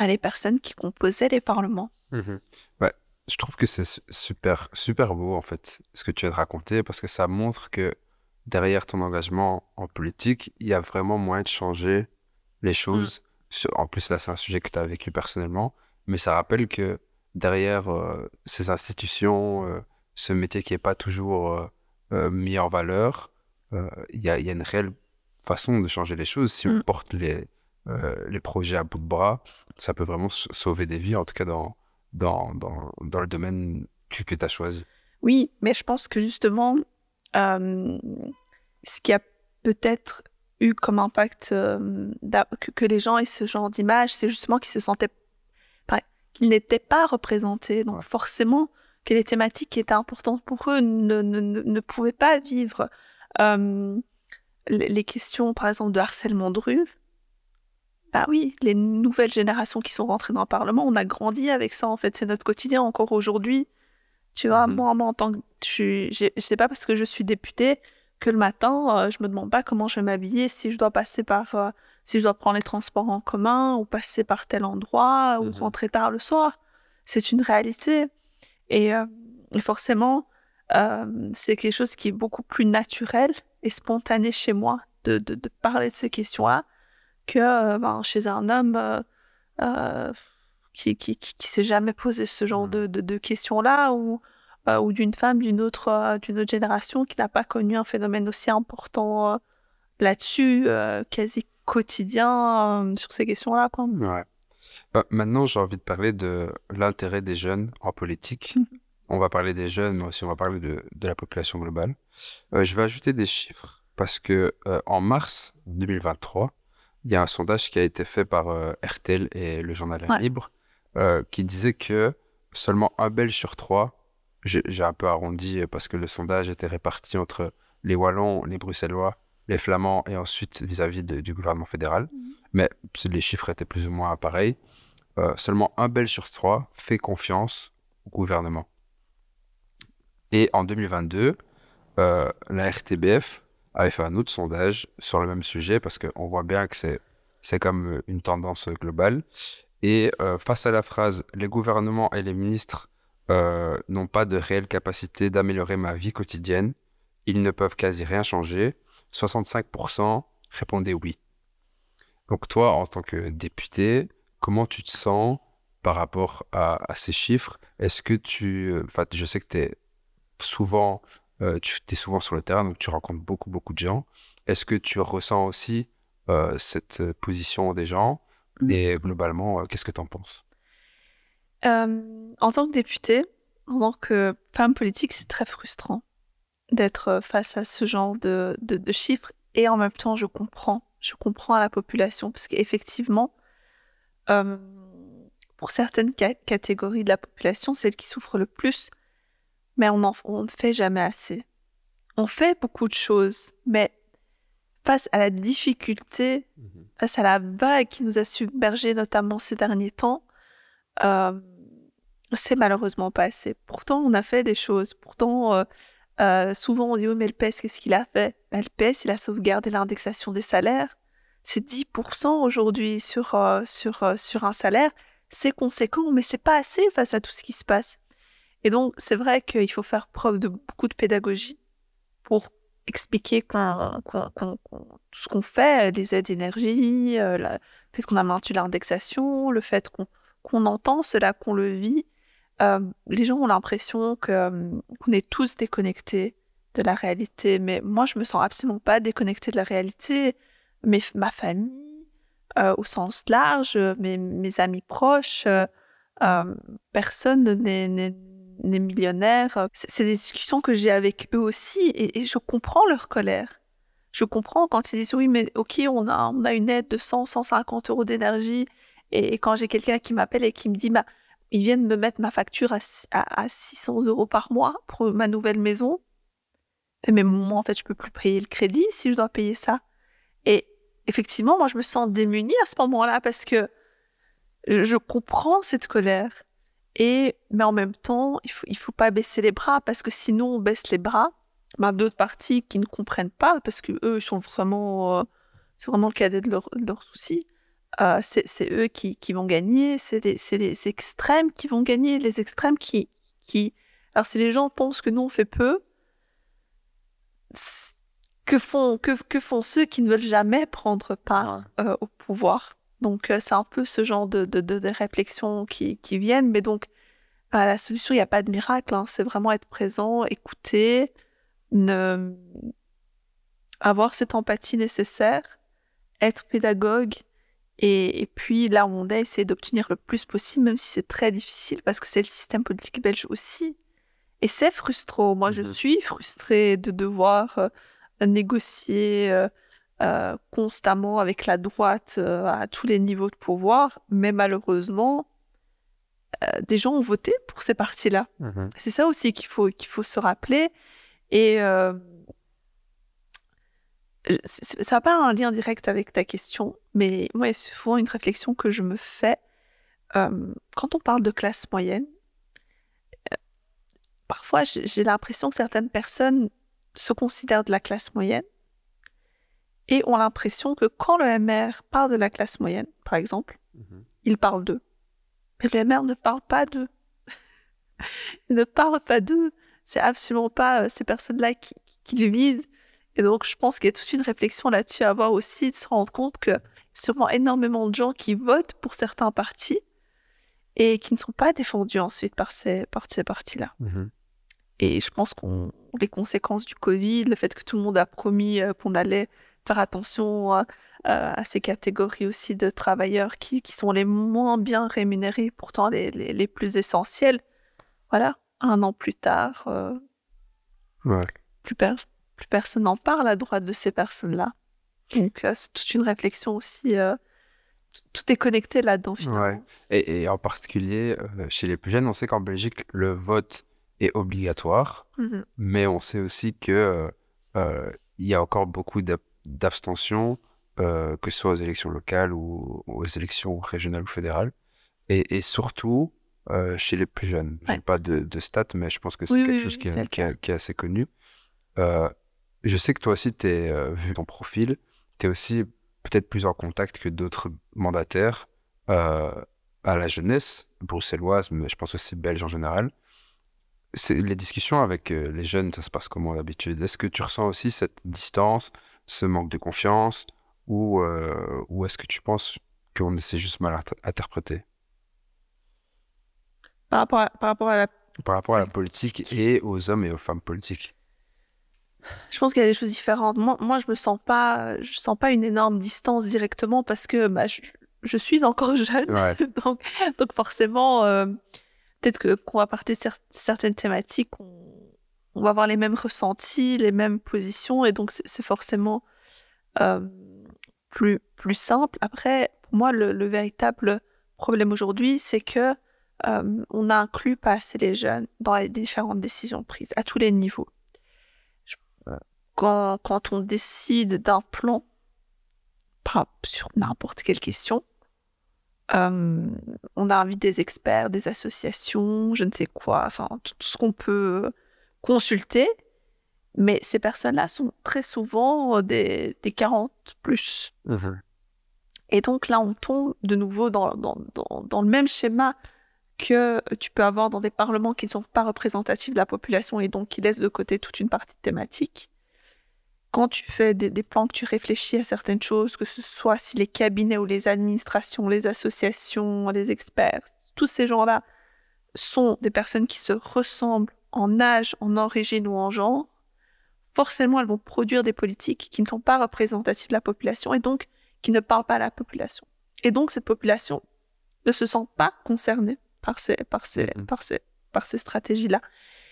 les personnes qui composaient les parlements. Mmh ouais, je trouve que c'est super, super beau en fait ce que tu as de raconter parce que ça montre que derrière ton engagement en politique, il y a vraiment moyen de changer les mmh. choses. En plus, là, c'est un sujet que tu as vécu personnellement, mais ça rappelle que derrière ces institutions, ce métier qui n'est pas toujours euh, euh, mis en valeur, euh, il y, a, une réelle façon de changer les choses. Si on mm. porte les, les projets à bout de bras, ça peut vraiment sauver des vies, en tout cas dans, dans, dans, dans le domaine que, que tu as choisi. Oui, mais je pense que justement, ce qui a peut-être eu comme impact que, que, les gens aient ce genre d'image, c'est justement qu'ils se sentaient qu'ils n'étaient pas représentés. Donc forcément, que les thématiques qui étaient importantes pour eux ne, ne, ne pouvaient pas vivre. Euh, les questions, par exemple, de harcèlement de rue, bah oui, les nouvelles générations qui sont rentrées dans le Parlement, on a grandi avec ça, en fait. C'est notre quotidien encore aujourd'hui. Tu vois, mm-hmm. moi, moi, en tant que. Je sais pas parce que je suis députée que le matin, euh, je me demande pas comment je vais m'habiller, si je dois passer par. Euh, si je dois prendre les transports en commun, ou passer par tel endroit, ou mm-hmm. rentrer tard le soir. C'est une réalité. Euh, et, forcément, euh, c'est quelque chose qui est beaucoup plus naturel et spontané chez moi de, de, parler de ces questions-là que euh, ben, chez un homme qui, qui, qui, s'est jamais posé ce genre mmh. de, de, questions-là ou, ou d'une femme d'une autre, d'une autre génération qui n'a pas connu un phénomène aussi important là-dessus, quasi quotidien sur ces questions-là. Quoi. Ouais. Bah, maintenant, j'ai envie de parler de l'intérêt des jeunes en politique. Mmh. On va parler des jeunes, mais aussi on va parler de, de la population globale. Euh, je vais ajouter des chiffres parce que euh, en mars 2023, il y a un sondage qui a été fait par euh, RTL et le journal Libre qui disait que seulement un Belge sur trois, j'ai un peu arrondi parce que le sondage était réparti entre les Wallons, les Bruxellois, les Flamands et ensuite vis-à-vis du gouvernement fédéral. Mmh. Mais les chiffres étaient plus ou moins pareils. Euh, seulement un Belge sur trois fait confiance au gouvernement. Et en 2022, euh, la RTBF avait fait un autre sondage sur le même sujet parce qu'on voit bien que c'est, comme une tendance globale. Et euh, face à la phrase les gouvernements et les ministres n'ont pas de réelle capacité d'améliorer ma vie quotidienne, ils ne peuvent quasi rien changer, 65% répondaient oui. Donc toi, en tant que député, comment tu te sens par rapport à, ces chiffres? Est-ce que tu... Euh, enfin, je sais que tu es souvent, euh, tu es souvent sur le terrain, donc tu rencontres beaucoup, beaucoup de gens. Est-ce que tu ressens aussi euh, cette position des gens? Mmh. Et globalement, qu'est-ce que tu en penses En tant que députée, en tant que femme politique, c'est très frustrant d'être face à ce genre de, de, chiffres. Et en même temps, je comprends. Je comprends à la population parce qu'effectivement, euh, pour certaines catégories de la population, celles qui souffrent le plus, mais on, on ne fait jamais assez. On fait beaucoup de choses, mais face à la difficulté, mmh face à la vague qui nous a submergés, notamment ces derniers temps, euh, c'est malheureusement pas assez. Pourtant, on a fait des choses. Pourtant, euh, euh, souvent on dit oui, mais le PS, qu'est-ce qu'il a fait? Ben, Le PS, il a sauvegardé l'indexation des salaires. C'est 10% aujourd'hui sur, sur, sur un salaire. C'est conséquent, mais c'est pas assez face à tout ce qui se passe. Et donc, c'est vrai qu'il faut faire preuve de beaucoup de pédagogie pour expliquer tout ce qu'on fait, les aides d'énergie, euh, le fait qu'on a maintenu l'indexation, le fait qu'on entend cela, qu'on le vit. Euh, les gens ont l'impression euh, qu'on est tous déconnectés de la réalité, mais moi je me sens absolument pas déconnectée de la réalité. Mais ma famille, au sens large, mes, mes amis proches, personne n'est des millionnaires. C'est des discussions que j'ai avec eux aussi et, je comprends leur colère. Je comprends quand ils disent oui, mais ok, on a, on a une aide de 100, 150 euros d'énergie. Et, quand j'ai quelqu'un qui m'appelle et qui me dit, bah, ils viennent me mettre ma facture à, à, 600 euros par mois pour ma nouvelle maison. Mais moi, en fait, je peux plus payer le crédit si je dois payer ça. Et effectivement, moi, je me sens démunie à ce moment-là parce que je comprends cette colère. Et, mais en même temps, il faut, il faut pas baisser les bras parce que sinon on baisse les bras. Ben, d'autres parties qui ne comprennent pas parce que eux sont vraiment, euh, c'est vraiment le cadet de, leur, leurs soucis. Euh, c'est eux qui, qui, vont gagner, c'est les, extrêmes qui vont gagner, les extrêmes qui, qui... Alors si les gens pensent que nous on fait peu, que font, que, que font ceux qui ne veulent jamais prendre part euh, au pouvoir? Donc, euh, c'est un peu ce genre de, de, réflexions qui, qui, viennent. Mais donc, bah, la solution, il n'y a pas de miracle. Hein. C'est vraiment être présent, écouter, ne... avoir cette empathie nécessaire, être pédagogue. Et, et, puis, là où on est, essayer d'obtenir le plus possible, même si c'est très difficile, parce que c'est le système politique belge aussi. Et c'est frustrant. Moi, je mmh suis frustrée de devoir euh, négocier. Euh, euh, constamment avec la droite euh, à tous les niveaux de pouvoir, mais malheureusement, euh, des gens ont voté pour ces partis-là. Mmh C'est ça aussi qu'il faut, qu'il faut se rappeler. Et ça n'a pas un lien direct avec ta question, mais moi, c'est souvent une réflexion que je me fais. quand on parle de classe moyenne, parfois j'ai l'impression que certaines personnes se considèrent de la classe moyenne et ont l'impression que quand le MR parle de la classe moyenne, par exemple, mhm. il parle d'eux. Mais le MR ne parle pas d'eux. il ne parle pas d'eux. C'est absolument pas euh, ces personnes-là qui, qui, le visent. Et donc, je pense qu'il y a toute une réflexion là-dessus à avoir aussi, de se rendre compte que sûrement énormément de gens qui votent pour certains partis et qui ne sont pas défendus ensuite par ces, par ces partis-là. Mhm. Et je pense qu'on les conséquences du Covid, le fait que tout le monde a promis euh, qu'on allait faire attention à, à, ces catégories aussi de travailleurs qui, qui, sont les moins bien rémunérés, pourtant les, les, les plus essentiels. Voilà, un an plus tard, euh, plus, plus, personne n'en parle à droite de ces personnes-là. Donc euh, c'est toute une réflexion aussi. Euh, tout est connecté là-dedans finalement. Et, et, en particulier, chez les plus jeunes, on sait qu'en Belgique, le vote est obligatoire, mmh mais on sait aussi que il y a encore beaucoup de d'abstention, euh, que ce soit aux élections locales ou aux élections régionales ou fédérales. Et, surtout euh, chez les plus jeunes. Je n'ai pas de, de, stats, mais je pense que c'est quelque chose qui, est, assez connu. Euh, je sais que toi aussi, es, vu ton profil, tu es aussi peut-être plus en contact que d'autres mandataires à la jeunesse bruxelloise, mais je pense aussi belge en général. Les discussions avec les jeunes, ça se passe comment d'habitude? Est-ce que tu ressens aussi cette distance ce manque de confiance ou, euh, ou est-ce que tu penses qu'on essaie juste mal interprété par rapport, à, par, rapport à la... par rapport à la politique et aux hommes et aux femmes politiques. Je pense qu'il y a des choses différentes. Moi, moi je me sens pas, je sens pas une énorme distance directement parce que bah, je, suis encore jeune, donc, donc forcément, euh, peut-être que qu'on va partir certaines thématiques, on, on va avoir les mêmes ressentis, les mêmes positions, et donc c'est forcément euh, plus, plus simple. Après, pour moi, le, véritable problème aujourd'hui, c'est que euh, on n'inclut pas assez les jeunes dans les différentes décisions prises, à tous les niveaux. Quand, quand on décide d'un plan, pas sur n'importe quelle question, on a invité des experts, des associations, je ne sais quoi, enfin tout, ce qu'on peut consulter. Mais ces personnes-là sont très souvent des, des 40 plus. Mmh Et donc là, on tombe de nouveau dans, dans, dans, le même schéma que tu peux avoir dans des parlements qui ne sont pas représentatifs de la population et donc qui laissent de côté toute une partie thématique quand tu fais des, plans, que tu réfléchis à certaines choses, que ce soit si les cabinets ou les administrations, les associations, les experts, tous ces gens-là sont des personnes qui se ressemblent en âge, en origine ou en genre, forcément elles vont produire des politiques qui ne sont pas représentatives de la population et donc qui ne parlent pas à la population. Et donc cette population ne se sent pas concernée par ces, par ces, par ces, par ces stratégies-là.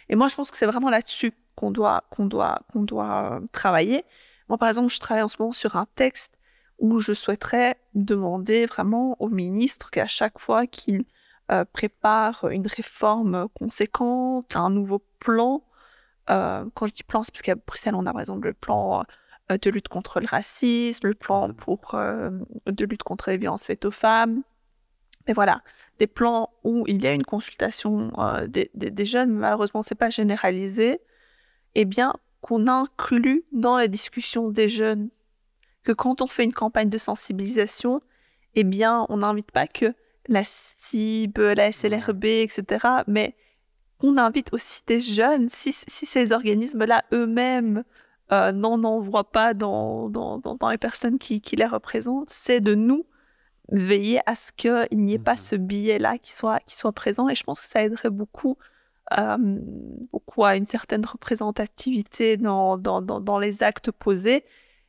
Et moi je pense que c'est vraiment là-dessus qu'on doit, qu'on doit, qu'on doit euh, travailler. Moi, par exemple, je travaille en ce moment sur un texte où je souhaiterais demander vraiment au ministre qu'à chaque fois qu'il euh, prépare une réforme conséquente, un nouveau plan, euh, quand je dis plan, c'est parce qu'à Bruxelles, on a par exemple le plan de lutte contre le racisme, le plan pour, de lutte contre les violences faites aux femmes. Mais voilà, des plans où il y a une consultation des, des, des, jeunes, mais malheureusement, c'est pas généralisé eh bien, qu'on inclut dans la discussion des jeunes. Que quand on fait une campagne de sensibilisation, eh bien, on n'invite pas que la CIB, la SLRB, etc., mais qu'on invite aussi des jeunes, si, ces organismes-là eux-mêmes euh, n'en envoient pas dans, dans, les personnes qui, les représentent, c'est de nous veiller à ce qu'il n'y ait pas mhm. ce biais-là qui soit, qui soit présent. Et je pense que ça aiderait beaucoup beaucoup à une certaine représentativité dans, dans, dans, les actes posés.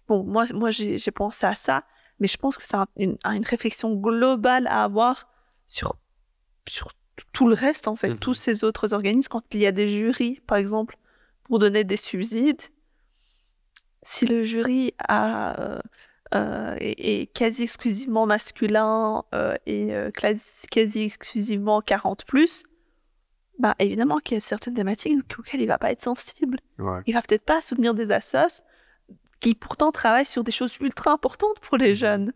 Bon, moi, moi j'ai pensé à ça, mais je pense que c'est une, une, réflexion globale à avoir sur, sur tout le reste, en fait, tous mmh ces autres organismes. Quand il y a des jurys, par exemple, pour donner des subsides, si le jury a, euh, euh, est, quasi exclusivement masculin euh, et quasi exclusivement 40 plus, bah évidemment qu'il y a certaines thématiques auxquelles il va pas être sensible. Il va peut-être pas soutenir des assos qui pourtant travaillent sur des choses ultra importantes pour les mmh jeunes.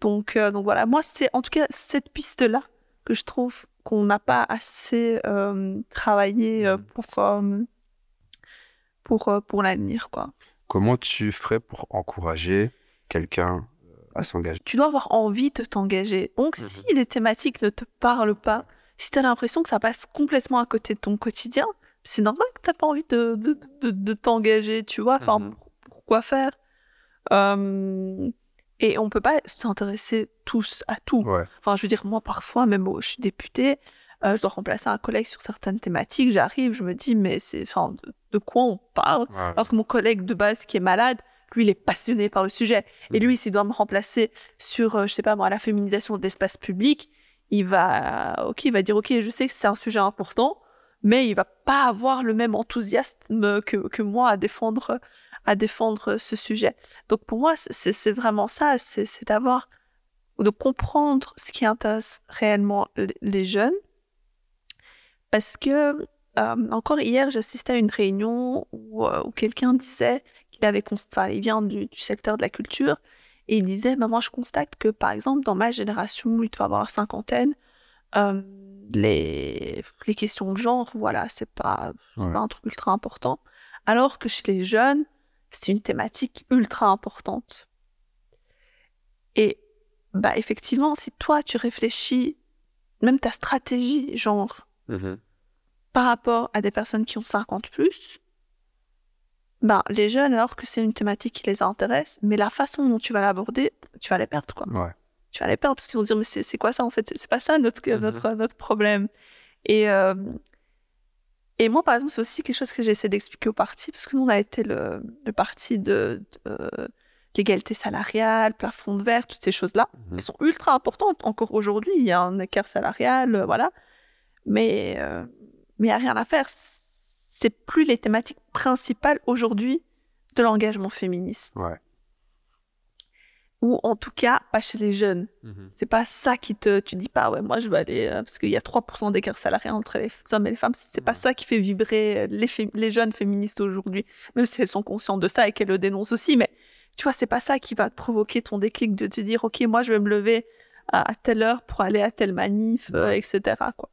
Donc, euh, donc voilà, moi c'est en tout cas cette piste-là que je trouve qu'on n'a pas assez euh, travaillé euh, mmh. pour, pour, pour l'avenir. quoi. Comment tu ferais pour encourager quelqu'un à s'engager? Tu dois avoir envie de t'engager. Donc mmh si les thématiques ne te parlent pas, si tu as l'impression que ça passe complètement à côté de ton quotidien, c'est normal que tu pas envie de, de, de, t'engager, tu vois. Enfin, mmh pourquoi faire Et on peut pas s'intéresser tous à tout. Enfin, je veux dire, moi, parfois, même je suis députée, euh, je dois remplacer un collègue sur certaines thématiques, j'arrive, je me dis, mais c'est, enfin, de, quoi on parle? Alors que mon collègue de base qui est malade, lui, il est passionné par le sujet. Et mmh. lui, s'il doit me remplacer sur, euh, je sais pas moi, la féminisation de l'espace public, il va, ok, il va dire, ok, je sais que c'est un sujet important, mais il va pas avoir le même enthousiasme que, que moi à défendre, à défendre ce sujet. Donc pour moi, c'est vraiment ça, c'est d'avoir, de comprendre ce qui intéresse réellement les jeunes, parce que euh, encore hier, j'assistais à une réunion où, euh, où quelqu'un disait qu'il avait constaté, il vient du, du secteur de la culture, et il disait, bah, moi je constate que par exemple dans ma génération, il doit avoir la cinquantaine, euh, les, les questions de genre, voilà, c'est pas, pas un truc ultra important. Alors que chez les jeunes, c'est une thématique ultra importante. Et bah effectivement, si toi tu réfléchis, même ta stratégie genre, mmh par rapport à des personnes qui ont 50 plus, ben, les jeunes, alors que c'est une thématique qui les intéresse, mais la façon dont tu vas l'aborder, tu vas les perdre, quoi. Tu vas les perdre parce qu'ils vont dire, mais c'est quoi ça, en fait? C'est pas ça notre, mm-hmm. notre, notre problème. Et, euh, et moi, par exemple, c'est aussi quelque chose que j'ai essayé d'expliquer au parti, parce que nous, on a été le, le parti de, l'égalité salariale, plafond de verre, toutes ces choses-là, mm-hmm. qui sont ultra importantes. Encore aujourd'hui, il y a un écart salarial, euh, voilà. Mais euh, mais il n'y a rien à faire c'est plus les thématiques principales aujourd'hui de l'engagement féministe. Ou en tout cas, pas chez les jeunes. Mm-hmm. C'est pas ça qui te. Tu dis pas, ouais, moi je veux aller. Euh, parce qu'il y a 3% d'écart salarial entre les hommes et les femmes. C'est pas mm-hmm. ça qui fait vibrer les, les jeunes féministes aujourd'hui. Même si elles sont conscientes de ça et qu'elles le dénoncent aussi. Mais tu vois, c'est pas ça qui va te provoquer ton déclic de te dire, ok, moi je vais me lever à, telle heure pour aller à telle manif, etc. Quoi.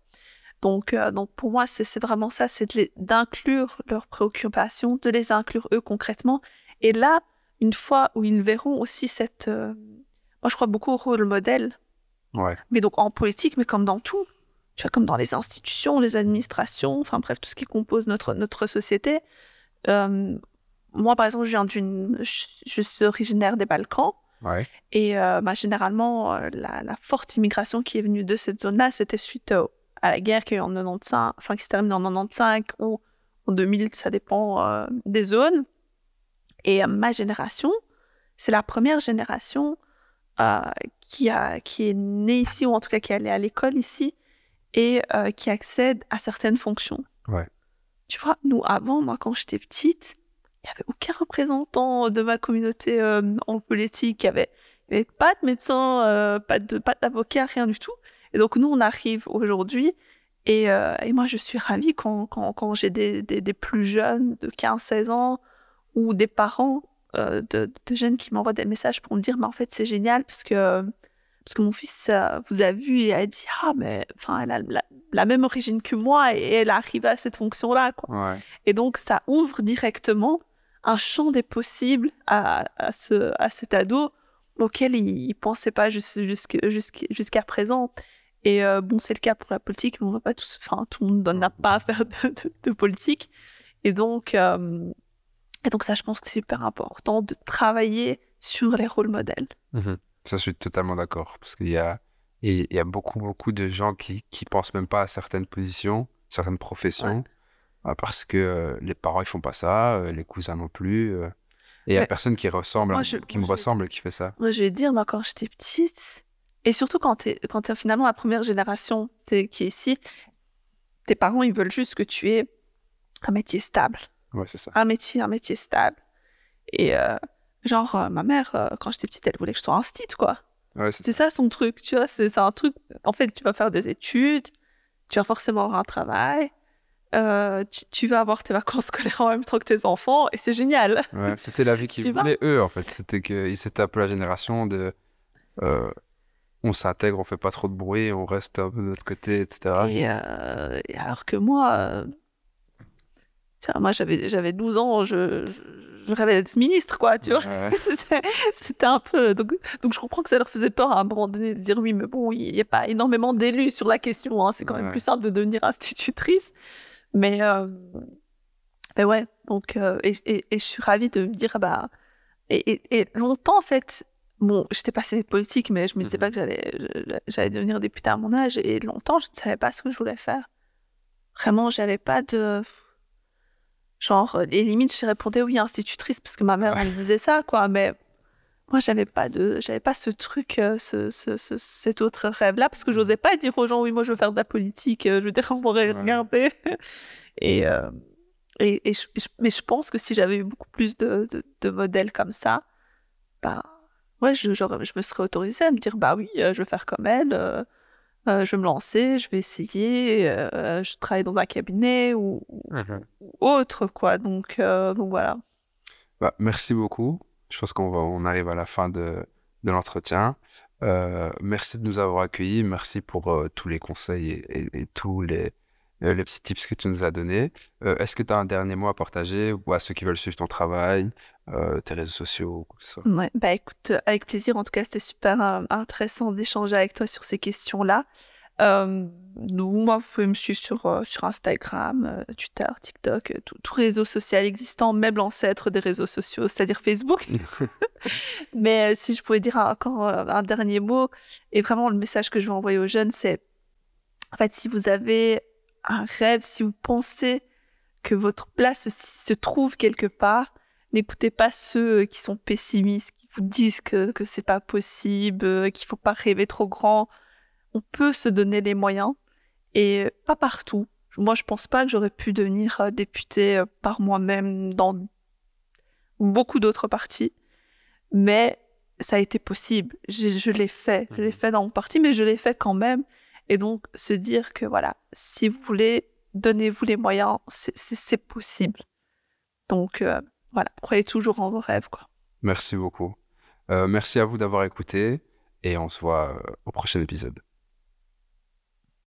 Donc, donc pour moi, c'est vraiment ça, c'est d'inclure leurs préoccupations, de les inclure eux concrètement. Et là, une fois où ils verront aussi cette... moi, je crois beaucoup au rôle modèle. Ouais. Mais donc en politique, mais comme dans tout. Tu vois, comme dans les institutions, les administrations, enfin bref, tout ce qui compose notre, notre société. moi, par exemple, je viens d'une... Je suis originaire des Balkans. Et bah, généralement, la, la, forte immigration qui est venue de cette zone-là, c'était suite à la guerre qui en 95, enfin qui se termine en 95 ou en 2000, ça dépend euh, des zones. Et euh, ma génération, c'est la première génération euh, qui, a, qui est née ici, ou en tout cas qui est allée à l'école ici, et qui accède à certaines fonctions. Ouais. Tu vois, nous, avant, moi, quand j'étais petite, il n'y avait aucun représentant de ma communauté en politique, il n'y avait, avait, pas de médecin, pas d'avocat, pas rien du tout. Et donc, nous, on arrive aujourd'hui. Et, euh, et, moi, je suis ravie quand, quand, quand j'ai des, des, des, plus jeunes de 15-16 ans ou des parents euh, de, de, jeunes qui m'envoient des messages pour me dire, mais en fait, c'est génial parce que, parce que mon fils vous a vu et a dit, ah, mais enfin, elle a la, même origine que moi et elle arrive à cette fonction-là. Quoi. Ouais. Et donc, ça ouvre directement un champ des possibles à, à, ce, à cet ado auquel il ne pensait pas jusqu'à présent. Et euh, bon, c'est le cas pour la politique, mais on va pas tous, enfin, tout le monde n'a pas à faire de, politique. Et donc, euh, et donc ça, je pense que c'est super important de travailler sur les rôles modèles. Mmh ça, je suis totalement d'accord, parce qu'il y a, il y a beaucoup, beaucoup de gens qui, qui pensent même pas à certaines positions, certaines professions, bah, parce que euh, les parents ils font pas ça, les cousins non plus. et il y a personne qui ressemble, qui me ressemble qui fait ça. Moi, je vais dire, moi, quand j'étais petite, et surtout quand tu es, quand es finalement la première génération qui est ici, tes parents, ils veulent juste que tu aies un métier stable. Ouais, c'est ça. Un métier, un métier stable. Et euh, genre, euh, ma mère, euh, quand j'étais petite, elle voulait que je sois un stit, quoi. Ouais, c'est ça son truc, tu vois. C'est un truc. En fait, tu vas faire des études, tu vas forcément avoir un travail, tu, vas avoir tes vacances scolaires en même temps que tes enfants, et c'est génial. Ouais, c'était la vie qu'ils voulaient, eux, en fait. C'était qu'ils étaient un peu la génération de on s'intègre, on fait pas trop de bruit, on reste un peu de notre côté, etc. Et, alors que moi, euh, moi j'avais, j'avais 12 ans, je, je, rêvais d'être ministre, quoi, tu vois. c'était, un peu. Donc, donc je comprends que ça leur faisait peur à un moment donné de dire oui, mais bon, il n'y a pas énormément d'élus sur la question, hein, c'est quand même plus simple de devenir institutrice. Mais, euh, mais ouais, donc, et, et, et, je suis ravie de me dire, bah, et, et, longtemps, en fait, bon, j'étais passionnée de politique, mais je me disais mmh pas que j'allais, j'allais devenir députée à mon âge. Et longtemps, je ne savais pas ce que je voulais faire. Vraiment, j'avais pas de. Genre, les limites, je répondais oui, institutrice, parce que ma mère, elle me disait ça, quoi. Mais moi, j'avais pas de. J'avais pas ce truc, euh, ce, ce, cet autre rêve-là, parce que j'osais pas dire aux gens, oui, moi, je veux faire de la politique, euh, je veux dire, on pourrait regarder. et. Euh, et, et mais je pense que si j'avais eu beaucoup plus de, de, de modèles comme ça, bah, ouais, je, je me serais autorisée à me dire, bah oui, euh, je vais faire comme elle, euh, euh, je vais me lancer, je vais essayer, je travaille dans un cabinet ou, mmh autre, quoi. Donc, donc voilà. Bah, merci beaucoup. Je pense qu'on on arrive à la fin de, de l'entretien. merci de nous avoir accueillis. Merci pour tous les conseils et tous les, euh, les petits tips que tu nous as donnés. Euh, est-ce que tu as un dernier mot à partager ou à ceux qui veulent suivre ton travail, euh, tes réseaux sociaux ou quoi que ce soit? Ouais, bah écoute, avec plaisir. En tout cas, c'était super intéressant d'échanger avec toi sur ces questions-là. nous, moi, vous pouvez me suivre sur, sur Instagram, Twitter, TikTok, tout, tout, réseau social existant, même l'ancêtre des réseaux sociaux, c'est-à-dire Facebook. Mais si je pouvais dire encore un dernier mot, et vraiment le message que je veux envoyer aux jeunes, c'est en fait, si vous avez un rêve, si vous pensez que votre place se trouve quelque part, n'écoutez pas ceux qui sont pessimistes, qui vous disent que, que c'est pas possible, euh, qu'il faut pas rêver trop grand. On peut se donner les moyens et pas partout. Moi, je pense pas que j'aurais pu devenir euh, députée euh, par moi-même dans beaucoup d'autres partis, mais ça a été possible. Je, je l'ai fait. Je l'ai mmh. fait dans mon parti, mais je l'ai fait quand même. Et donc, se dire que voilà, si vous voulez, donnez-vous les moyens, c'est possible. Donc, euh, voilà, croyez toujours en vos rêves. Quoi. Merci beaucoup. Euh, merci à vous d'avoir écouté. et on se voit au prochain épisode.